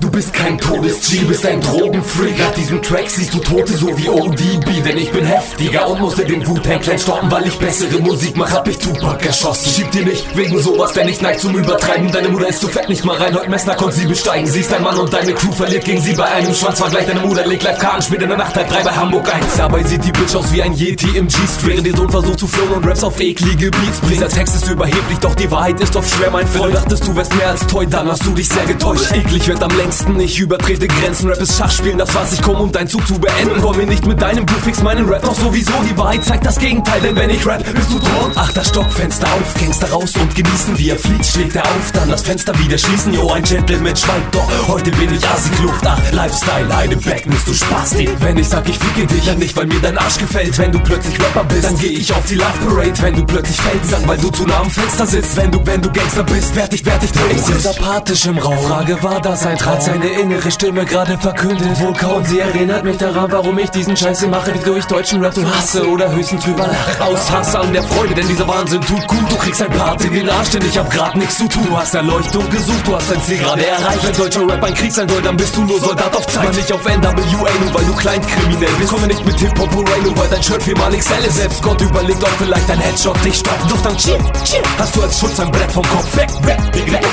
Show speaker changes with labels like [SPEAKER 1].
[SPEAKER 1] Du bist kein Todes-G, bist ein Drogenfreak. Nach diesem Track siehst du Tote so wie ODB, denn ich bin heftiger und musste den Wu-Tang Clan stoppen, weil ich bessere Musik mach, hab ich Tupac erschossen. Schieb dir nicht wegen sowas, denn ich neig zum Übertreiben. Deine Mutter ist zu fett, nicht mal rein, heute Messner konnte sie besteigen. Siehst dein Mann und deine Crew verliert gegen sie bei einem Schwanzvergleich. Deine Mutter legt live Karten, spielt in der Nacht halb drei bei Hamburg 1. Dabei sieht die Bitch aus wie ein Yeti im G-String, während ihr Sohn versucht zu flowen und Raps auf eklige Beats bringt. Der Text ist überheblich, doch die Wahrheit ist oft schwer, mein Freund. Dachtest du wärst mehr als toy, dann hast du dich sehr getäuscht. Eklig wird am längsten, ich übertrete Grenzen. Rap ist Schachspielen, das was ich komm, um dein Zug zu beenden. Komm mir nicht mit deinem Blue, fix meinen Rap doch sowieso. Die Wahrheit zeigt das Gegenteil, denn wenn ich rap, bist du tot. Achter Stock, Fenster auf, Gangster raus und genießen. Wie er flieht, schlägt er auf, dann das Fenster wieder schließen. Jo, ein Gentleman schweigt, doch heute bin ich Asi-Kluft. Ach, Lifestyle, eine Back, bist du Spaß, Wenn ich sag, ich ficke dich, ja nicht, weil mir dein Arsch gefällt. Wenn du plötzlich Rapper bist, dann geh ich auf die Love Parade. Wenn du plötzlich fällst, dann weil du zu nah am Fenster sitzt. Wenn du, wenn du Gangster bist, werd ich, werd ich durch. Ich sitz apathisch im Raum. Frage, war das ein Traum? Seine innere Stimme gerade verkündet. Wohl kaum, sie erinnert mich daran, warum ich diesen Scheiße mache, wie ich deutschen Rap so hasse oder höchstens drüber lach. Aus Hass an der Freude, denn dieser Wahnsinn tut gut. Du kriegst ein Part in den Arsch, denn ich hab grad nichts zu tun. Du hast Erleuchtung gesucht, du hast dein Ziel gerade erreicht. Wenn deutscher Rap ein Krieg sein soll, dann bist du nur Soldat auf Zeit. Aber nicht auf NWA, nur weil du kleinkriminell bist. Komme nicht mit Hip-Hop nur weil dein Shirt viermal XL ist. Selbst Gott überlegt, ob vielleicht ein Headshot dich stoppt. Doch dann chill, chill. Hast du als Schutz ein Brett vom Kopf weg, weg, weg, weg.